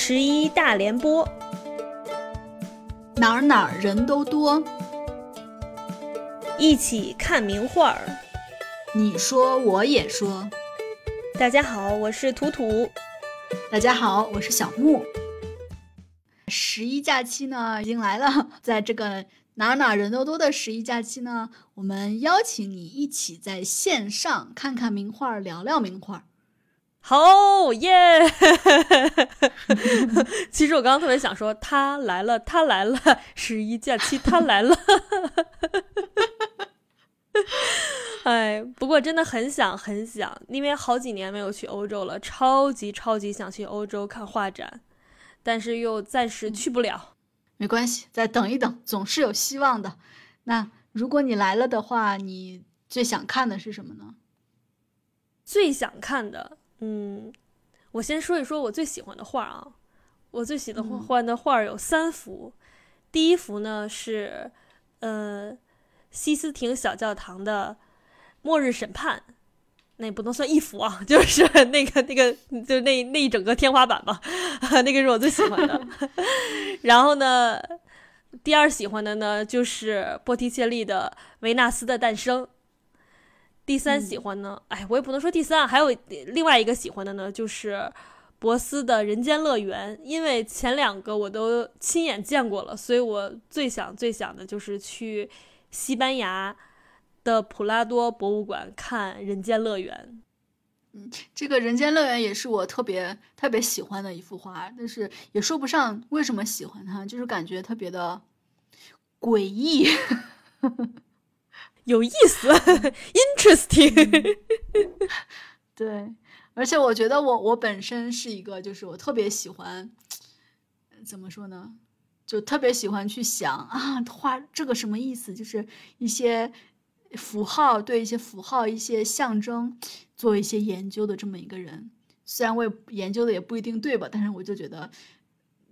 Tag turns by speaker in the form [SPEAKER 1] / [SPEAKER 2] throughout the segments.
[SPEAKER 1] 十一大联播，
[SPEAKER 2] 哪儿哪儿人都多，
[SPEAKER 1] 一起看名画儿。
[SPEAKER 2] 你说我也说。
[SPEAKER 1] 大家好，我是图图。
[SPEAKER 2] 大家好，我是小木。十一假期呢，已经来了，在这个哪儿哪儿人都多的十一假期呢，我们邀请你一起在线上看看名画，聊聊名画。
[SPEAKER 1] 好耶！其实我刚刚特别想说，他来了，他来了，十一假期他来了。哎，不过真的很想很想，因为好几年没有去欧洲了，超级超级想去欧洲看画展，但是又暂时去不了。
[SPEAKER 2] 没关系，再等一等，总是有希望的。那如果你来了的话，你最想看的是什么呢？
[SPEAKER 1] 最想看的。嗯，我先说一说我最喜欢的画啊。我最喜欢的画有三幅。第一幅呢是，呃，西斯廷小教堂的《末日审判》，那不能算一幅啊，就是那个那个，就那那一整个天花板吧，那个是我最喜欢的。然后呢，第二喜欢的呢就是波提切利的《维纳斯的诞生》。第三喜欢呢，哎，我也不能说第三，还有另外一个喜欢的呢，就是博斯的人间乐园，因为前两个我都亲眼见过了，所以我最想最想的就是去西班牙的普拉多博物馆看人间乐园。
[SPEAKER 2] 嗯，这个人间乐园也是我特别特别喜欢的一幅画，但是也说不上为什么喜欢它，就是感觉特别的诡异。
[SPEAKER 1] 有意思，interesting。
[SPEAKER 2] 对，而且我觉得我我本身是一个，就是我特别喜欢，怎么说呢？就特别喜欢去想啊，画这个什么意思？就是一些符号，对一些符号、一些象征做一些研究的这么一个人。虽然我也研究的也不一定对吧，但是我就觉得，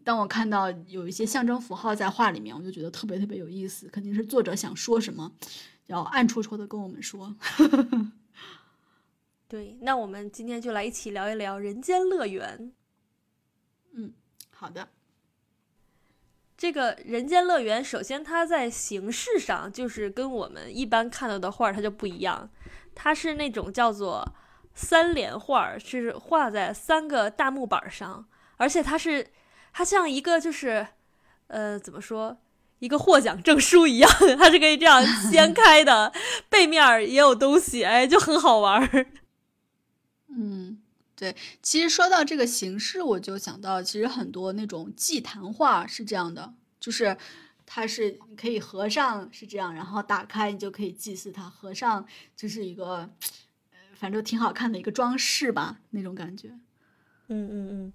[SPEAKER 2] 当我看到有一些象征符号在画里面，我就觉得特别特别有意思。肯定是作者想说什么。要暗戳戳的跟我们说，
[SPEAKER 1] 对，那我们今天就来一起聊一聊《人间乐园》。
[SPEAKER 2] 嗯，好的。
[SPEAKER 1] 这个《人间乐园》，首先它在形式上就是跟我们一般看到的画它就不一样，它是那种叫做三联画，是画在三个大木板上，而且它是它像一个就是呃怎么说？一个获奖证书一样，它是可以这样掀开的，背面也有东西，哎，就很好玩儿。
[SPEAKER 2] 嗯，对，其实说到这个形式，我就想到，其实很多那种祭坛画是这样的，就是它是可以合上是这样，然后打开你就可以祭祀它，合上就是一个，反正挺好看的一个装饰吧，那种感觉。
[SPEAKER 1] 嗯嗯嗯。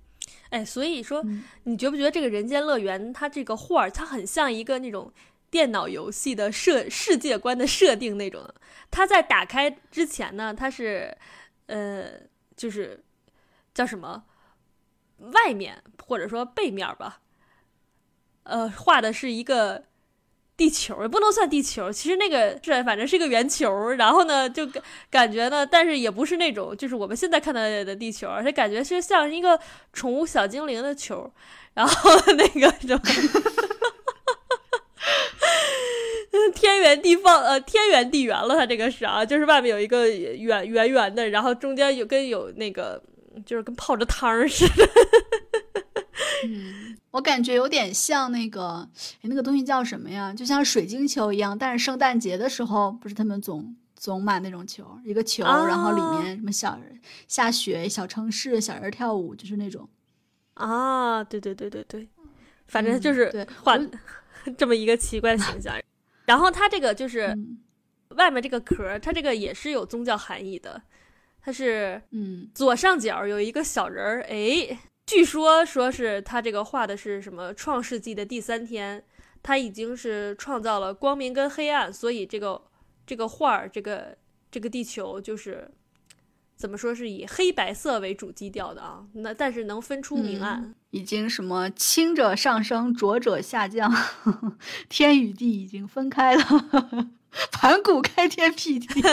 [SPEAKER 1] 哎，所以说，你觉不觉得这个人间乐园它这个画儿，它很像一个那种电脑游戏的设世界观的设定那种？它在打开之前呢，它是，呃，就是叫什么，外面或者说背面吧，呃，画的是一个。地球也不能算地球，其实那个是反正是一个圆球，然后呢就感感觉呢，但是也不是那种就是我们现在看到的地球，而且感觉是像一个宠物小精灵的球，然后那个就，天圆地方呃天圆地圆了，它这个是啊，就是外面有一个圆圆圆的，然后中间有跟有那个就是跟泡着汤似的。
[SPEAKER 2] 我感觉有点像那个，哎，那个东西叫什么呀？就像水晶球一样，但是圣诞节的时候不是他们总总买那种球，一个球，然后里面什么小人下雪、小城市、小人跳舞，就是那种。
[SPEAKER 1] 啊，对对对对对，反正就是画 这么一个奇怪的形象。然后它这个就是外面这个壳，它这个也是有宗教含义的。它是
[SPEAKER 2] 嗯，
[SPEAKER 1] 左上角有一个小人儿，哎。据说说是他这个画的是什么？创世纪的第三天，他已经是创造了光明跟黑暗，所以这个这个画儿，这个这个地球就是怎么说是以黑白色为主基调的啊？那但是能分出明暗，
[SPEAKER 2] 已经什么清者上升，浊者下降，天与地已经分开了，盘古开天辟地。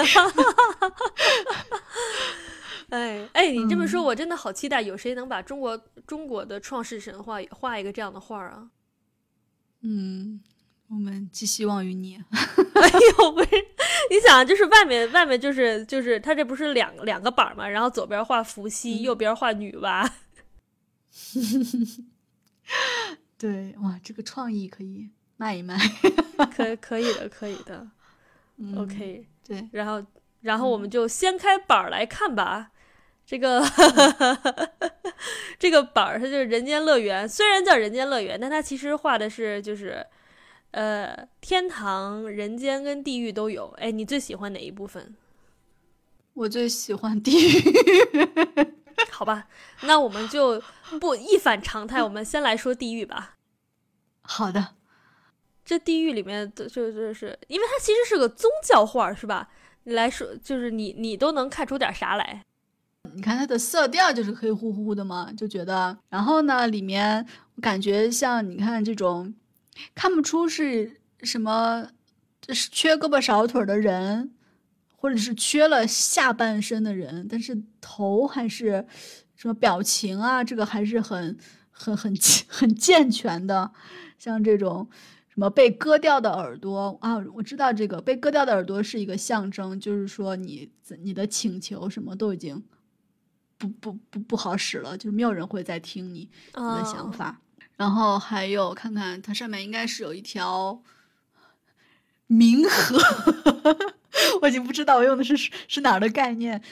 [SPEAKER 1] 哎哎，你这么说，我真的好期待，有谁能把中国中国的创世神话也画一个这样的画啊？
[SPEAKER 2] 嗯，我们寄希望于你。
[SPEAKER 1] 哎呦，不是，你想，就是外面外面就是就是他这不是两两个板嘛，然后左边画伏羲，右边画女娲。
[SPEAKER 2] 对，哇，这个创意可以卖一卖。
[SPEAKER 1] 可 可以的，可以的。OK，
[SPEAKER 2] 对，
[SPEAKER 1] 然后然后我们就掀开板儿来看吧。这个 这个板儿它就是人间乐园，虽然叫人间乐园，但它其实画的是就是呃天堂、人间跟地狱都有。哎，你最喜欢哪一部分？
[SPEAKER 2] 我最喜欢地狱。
[SPEAKER 1] 好吧，那我们就不一反常态，我们先来说地狱吧。
[SPEAKER 2] 好的，
[SPEAKER 1] 这地狱里面就就是因为它其实是个宗教画，是吧？你来说，就是你你都能看出点啥来？
[SPEAKER 2] 你看它的色调就是黑乎乎的嘛，就觉得，然后呢，里面我感觉像你看这种，看不出是什么，是缺胳膊少腿的人，或者是缺了下半身的人，但是头还是什么表情啊，这个还是很很很很健全的，像这种什么被割掉的耳朵啊，我知道这个被割掉的耳朵是一个象征，就是说你你的请求什么都已经。不不不不好使了，就是没有人会再听你你的想法。然后还有看看它上面应该是有一条冥河，我已经不知道我用的是是哪儿的概念。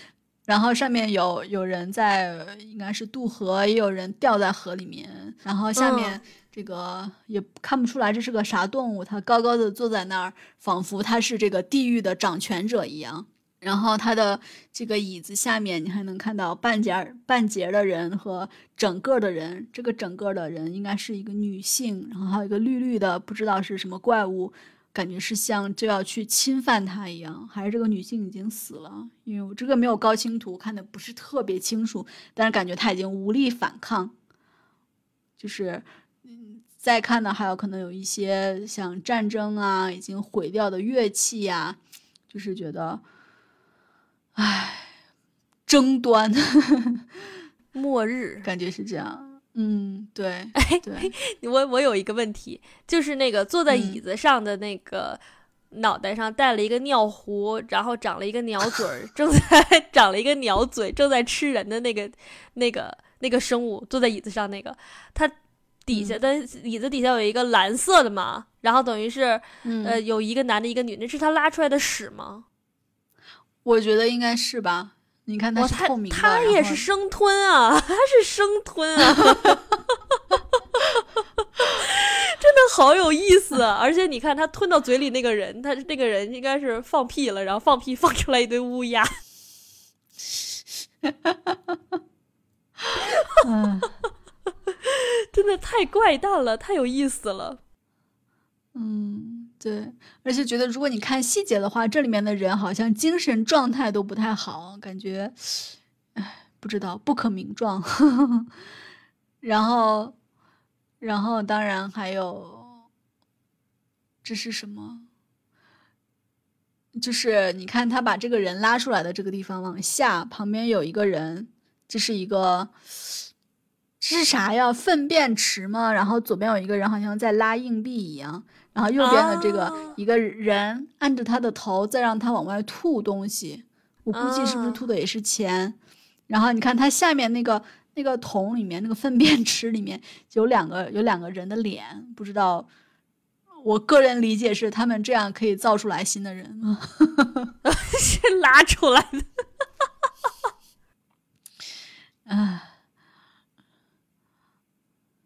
[SPEAKER 2] 然后上面有有人在应该是渡河，也有人掉在河里面。然后下面这个也看不出来这是个啥动物，它高高的坐在那儿，仿佛它是这个地狱的掌权者一样。然后它的这个椅子下面，你还能看到半截半截的人和整个的人。这个整个的人应该是一个女性，然后还有一个绿绿的，不知道是什么怪物，感觉是像就要去侵犯她一样。还是这个女性已经死了？因为我这个没有高清图，看的不是特别清楚，但是感觉她已经无力反抗。就是，嗯，再看呢，还有可能有一些像战争啊，已经毁掉的乐器呀，就是觉得。唉，争端，
[SPEAKER 1] 末日，
[SPEAKER 2] 感觉是这样。嗯，对，对。
[SPEAKER 1] 我我有一个问题，就是那个坐在椅子上的那个，脑袋上戴了一个尿壶，然后长了一个鸟嘴儿，正在长了一个鸟嘴，正在吃人的那个那个那个生物，坐在椅子上那个，它底下的椅子底下有一个蓝色的嘛，然后等于是呃有一个男的，一个女的，是他拉出来的屎吗？
[SPEAKER 2] 我觉得应该是吧，你看它是透明的，
[SPEAKER 1] 它也是生吞啊，它是生吞啊，真的好有意思啊！而且你看它吞到嘴里那个人，他那个人应该是放屁了，然后放屁放出来一堆乌鸦，真的太怪诞了，太有意思了，
[SPEAKER 2] 嗯。对，而且觉得如果你看细节的话，这里面的人好像精神状态都不太好，感觉，唉，不知道不可名状。然后，然后当然还有，这是什么？就是你看他把这个人拉出来的这个地方往下，旁边有一个人，这是一个，这是啥呀？粪便池吗？然后左边有一个人，好像在拉硬币一样。然后右边的这个一个人按着他的头，再让他往外吐东西，我估计是不是吐的也是钱？然后你看他下面那个那个桶里面那个粪便池里面有两个有两个人的脸，不知道。我个人理解是他们这样可以造出来新的人吗？
[SPEAKER 1] 是拉出来的。
[SPEAKER 2] 啊。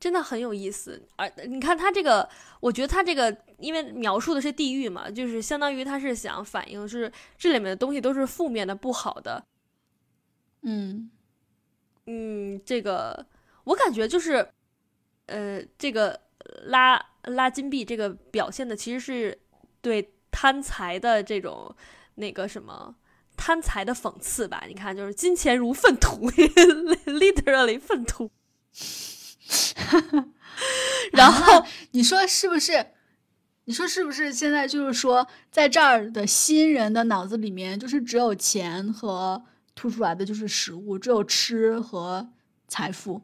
[SPEAKER 1] 真的很有意思，而你看他这个，我觉得他这个，因为描述的是地狱嘛，就是相当于他是想反映是这里面的东西都是负面的、不好的。
[SPEAKER 2] 嗯
[SPEAKER 1] 嗯，这个我感觉就是，呃，这个拉拉金币这个表现的其实是对贪财的这种那个什么贪财的讽刺吧？你看，就是金钱如粪土，literally 粪土。然后
[SPEAKER 2] 你说是不是？你说是不是？现在就是说，在这儿的新人的脑子里面，就是只有钱和突出来的就是食物，只有吃和财富。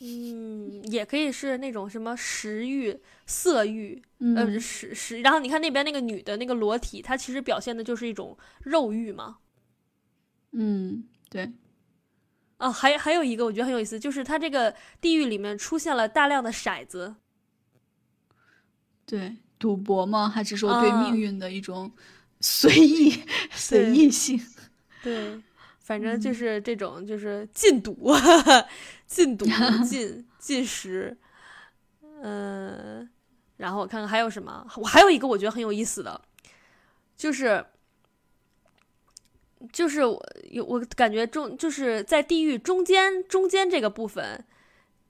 [SPEAKER 1] 嗯，也可以是那种什么食欲、色欲，
[SPEAKER 2] 嗯
[SPEAKER 1] 呃，食食。然后你看那边那个女的那个裸体，她其实表现的就是一种肉欲嘛。
[SPEAKER 2] 嗯，对，
[SPEAKER 1] 哦，还还有一个我觉得很有意思，就是它这个地狱里面出现了大量的骰子。
[SPEAKER 2] 对，赌博吗？还是说对
[SPEAKER 1] 啊
[SPEAKER 2] 命运的一种随意、随意性？
[SPEAKER 1] 对，反正就
[SPEAKER 2] 嗯
[SPEAKER 1] 是这种，就是禁赌，禁赌，禁禁食，嗯、然后我看看还有什么，我还有一个我觉得很有意思的，就是就是我有我感觉中就是在地狱中间中间这个部分，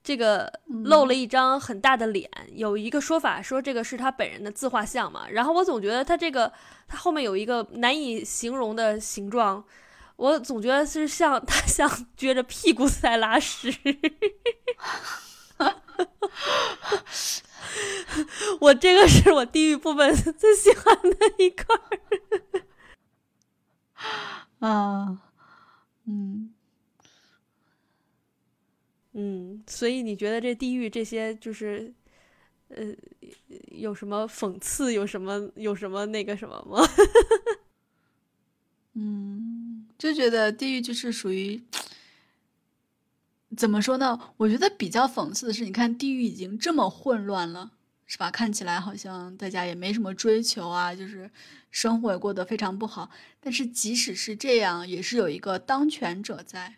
[SPEAKER 1] 这个露了一张很大的脸，有一个说法说这个是他本人的自画像嘛，然后我总觉得他这个他后面有一个难以形容的形状。我总觉得是像 他像撅着屁股在拉屎，我这个是我地狱部分 最喜欢的一块儿。
[SPEAKER 2] 啊，嗯，
[SPEAKER 1] 嗯，所以你觉得这地狱这些就是，呃，有什么讽刺，有什么有什么那个什么吗？
[SPEAKER 2] 嗯，就觉得地狱就是属于怎么说呢？我觉得比较讽刺的是，你看地狱已经这么混乱了，是吧？看起来好像大家也没什么追求啊，就是生活也过得非常不好。但是即使是这样，也是有一个当权者在，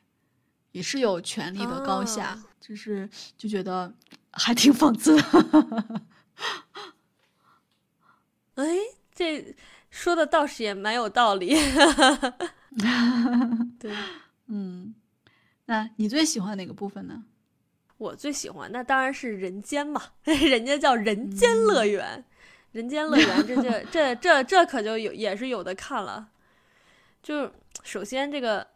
[SPEAKER 2] 也是有权力的高下，
[SPEAKER 1] 啊
[SPEAKER 2] 就是就觉得还挺讽刺的。
[SPEAKER 1] 哎，这说的倒是也蛮有道理。对
[SPEAKER 2] 嗯，那你最喜欢哪个部分呢？
[SPEAKER 1] 我最喜欢，那当然是人间嘛，人家叫人间乐园，人间乐园，这这这这这可就有也是有的看了。就首先这个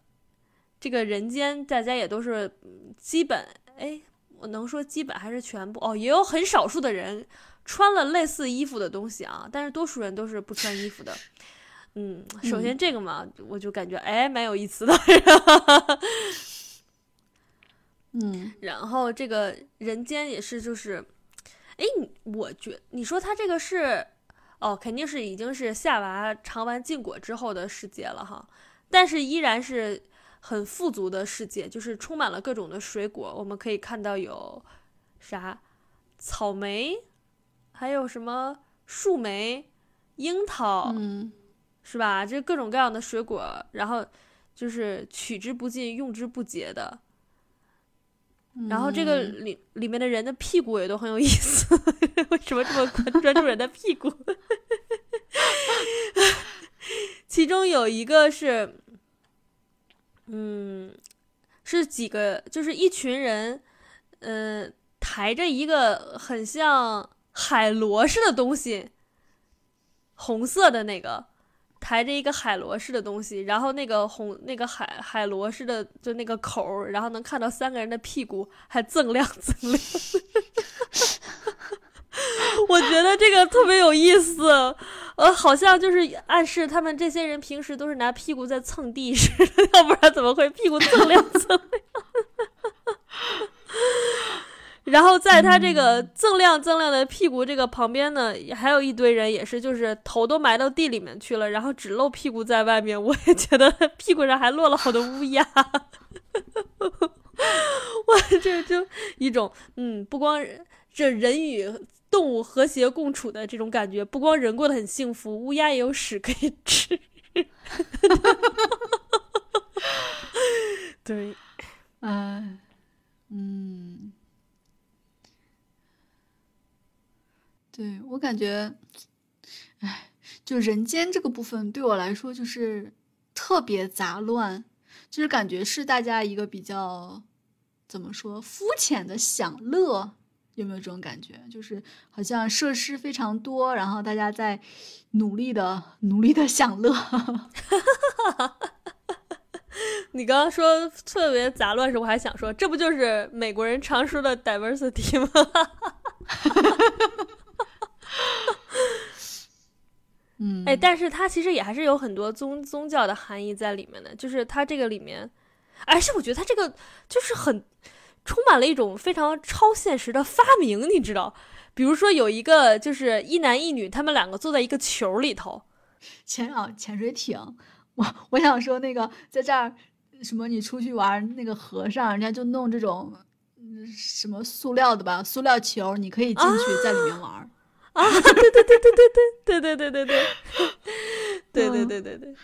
[SPEAKER 1] 这个人间，大家也都是嗯基本，哎，我能说基本还是全部哦，也有很少数的人穿了类似衣服的东西啊，但是多数人都是不穿衣服的。嗯，首先这个嘛，我就感觉哎蛮有意思的。
[SPEAKER 2] 嗯
[SPEAKER 1] 然后这个人间也是，就是，哎，你我觉你说他这个是，哦，肯定是已经是夏娃尝完禁果之后的世界了哈，但是依然是很富足的世界，就是充满了各种的水果，我们可以看到有啥草莓，还有什么树莓、樱桃，
[SPEAKER 2] 嗯
[SPEAKER 1] 是吧？这各种各样的水果，然后就是取之不尽、用之不竭的。然后这个
[SPEAKER 2] 嗯
[SPEAKER 1] 里里面的人的屁股也都很有意思，为什么这么关专注人的屁股？其中有一个是，嗯，是几个，就是一群人，嗯、抬着一个很像海螺似的东西，红色的那个，抬着一个海螺似的东西，然后那个红那个海海螺似的就那个口儿，然后能看到三个人的屁股，还锃亮锃亮。我觉得这个特别有意思，呃，好像就是暗示他们这些人平时都是拿屁股在蹭地 似的，要不然怎么会屁股锃亮锃亮？然后在他这个锃亮锃亮的屁股这个旁边呢，还有一堆人，也是就是头都埋到地里面去了，然后只露屁股在外面。我也觉得屁股上还落了好多乌鸦。哇这就一种嗯，不光这人与动物和谐共处的这种感觉，不光人过得很幸福，乌鸦也有屎可以吃。对，
[SPEAKER 2] 哎，嗯，对我感觉，哎，就人间这个部分对我来说就是特别杂乱，就是感觉是大家一个比较怎么说肤浅的享乐，有没有这种感觉？就是好像设施非常多，然后大家在努力的努力的享乐。
[SPEAKER 1] 你刚刚说特别杂乱时，我还想说，这不就是美国人常说的 diversity 吗？
[SPEAKER 2] 嗯，
[SPEAKER 1] 哎，但是它其实也还是有很多宗宗教的含义在里面的，就是它这个里面，而且我觉得它这个就是很充满了一种非常超现实的发明，你知道？比如说有一个就是一男一女，他们两个坐在一个球里头，
[SPEAKER 2] 潜啊潜水艇，我我想说那个在这儿什么你出去玩那个河上，人家就弄这种嗯什么塑料的吧，塑料球，你可以进去在里面玩儿。
[SPEAKER 1] 啊，对对对对对对对对对对对对，对对对对对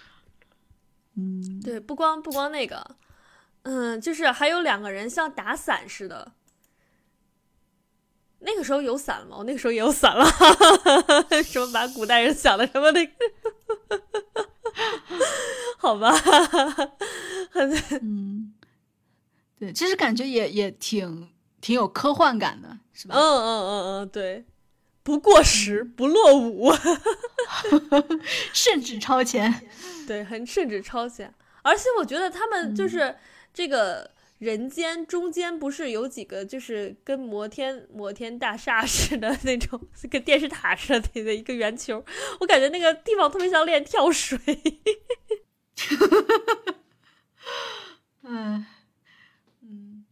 [SPEAKER 2] 嗯，
[SPEAKER 1] 对，不光不光那个，嗯，就是还有两个人像打伞似的。那个时候有伞了吗？我那个时候也有伞了，什么把古代人想的什么那个，好吧，很
[SPEAKER 2] 嗯，对，其实感觉也也挺挺有科幻感的，是吧？
[SPEAKER 1] 嗯嗯嗯嗯，对，不过时，不落伍，
[SPEAKER 2] 甚至超前。
[SPEAKER 1] 对，很甚至超前。而且我觉得他们就是这个人间中间不是有几个就是跟摩天摩天大厦似的那种，跟电视塔似的的一个圆球，我感觉那个地方特别像练跳水。
[SPEAKER 2] 嗯嗯，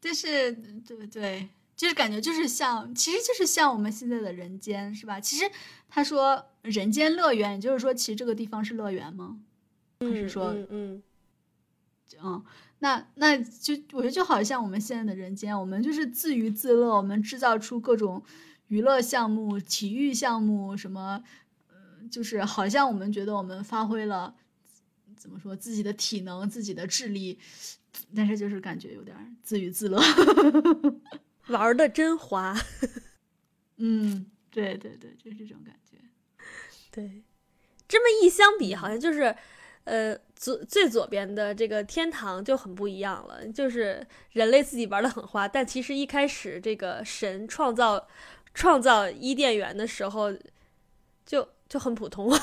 [SPEAKER 2] 但是对对，就是感觉就是像，其实就是像我们现在的人间，是吧？其实他说人间乐园，也就是说，其实这个地方是乐园吗？还是说，
[SPEAKER 1] 嗯嗯
[SPEAKER 2] 嗯，那那就我觉得就好像我们现在的人间，我们就是自娱自乐，我们制造出各种娱乐项目、体育项目，什么，呃，就是好像我们觉得我们发挥了怎么说自己的体能、自己的智力，但是就是感觉有点自娱自乐。
[SPEAKER 1] 玩的真花。
[SPEAKER 2] 嗯，对对对，就是这种感觉。
[SPEAKER 1] 对，这么一相比，好像就是，呃，左最左边的这个天堂就很不一样了。就是人类自己玩的很花，但其实一开始这个神创造创造伊甸园的时候，就就很普通。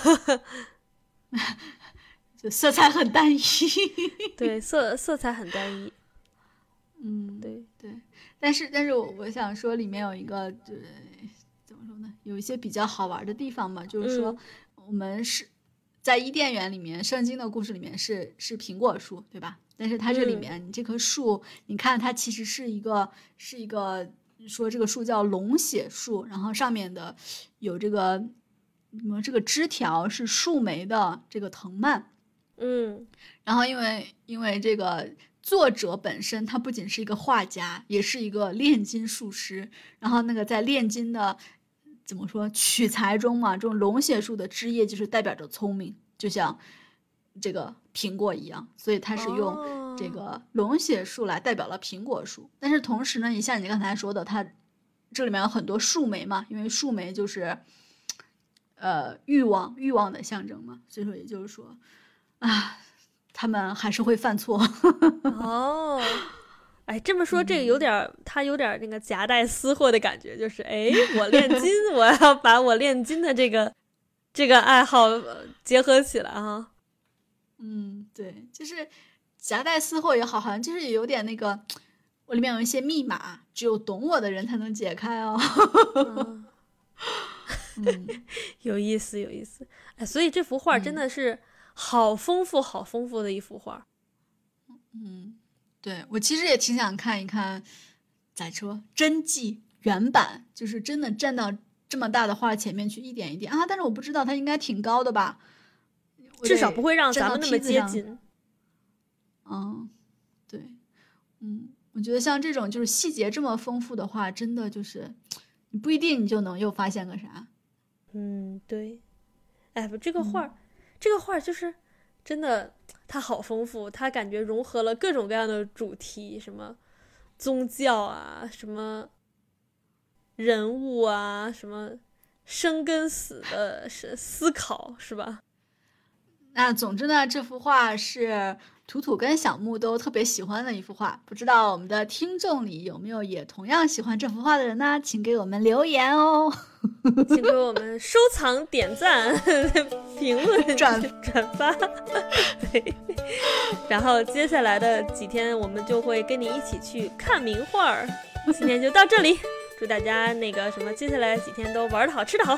[SPEAKER 2] 就色彩很单一。
[SPEAKER 1] 对，色色彩很单一。
[SPEAKER 2] 嗯，
[SPEAKER 1] 对
[SPEAKER 2] 对，但是但是我我想说，里面有一个，就是，怎么说呢？有一些比较好玩的地方嘛，就是说，我们是在伊甸园里面，圣经的故事里面是是苹果树，对吧？但是它这里
[SPEAKER 1] 嗯
[SPEAKER 2] 面，你这棵树，你看它其实是一个是一个说这个树叫龙血树，然后上面的有这个什么这个枝条是树莓的这个藤蔓，
[SPEAKER 1] 嗯
[SPEAKER 2] 然后因为因为这个作者本身他不仅是一个画家，也是一个炼金术师。然后那个在炼金的怎么说取材中嘛，这种龙血树的枝叶就是代表着聪明，就像这个苹果一样，所以他是用这
[SPEAKER 1] 哦
[SPEAKER 2] 个龙血树来代表了苹果树。但是同时呢，也像你刚才说的，它这里面有很多树莓嘛，因为树莓就是呃欲望欲望的象征嘛，所以说也就是说啊。他们还是会犯错，
[SPEAKER 1] 哦，哎，这么说这个有点儿，他有点儿那个夹带私货的感觉，就是哎，我炼金，我要把我炼金的这个这个爱好呃结合起来哈。
[SPEAKER 2] 嗯，对，就是夹带私货也好，好像就是有点那个，我里面有一些密码，只有懂我的人才能解开哦。
[SPEAKER 1] 有意思，有意思。哎，所以这幅画真的是好丰富、好丰富的一幅画。
[SPEAKER 2] 嗯，对我其实也挺想看一看咋说真迹原版，就是真的站到这么大的画前面去一点一点啊。但是我不知道它应该挺高的吧，
[SPEAKER 1] 至少不会让咱们那么接近。
[SPEAKER 2] 嗯，对，嗯，我觉得像这种就是细节这么丰富的话，真的就是你不一定你就能又发现个啥。
[SPEAKER 1] 嗯，对。哎，不，这个画儿，这个画就是真的，它好丰富，它感觉融合了各种各样的主题，什么宗教啊，什么人物啊，什么生跟死的是思考，是吧？
[SPEAKER 2] 那总之呢，这幅画是图图跟小木都特别喜欢的一幅画。不知道我们的听众里有没有也同样喜欢这幅画的人呢？请给我们留言哦。
[SPEAKER 1] 请给我们收藏、点赞、评论、
[SPEAKER 2] 转
[SPEAKER 1] 转发。对，然后接下来的几天，我们就会跟你一起去看名画儿。今天就到这里，祝大家那个什么，接下来几天都玩的好，吃的好，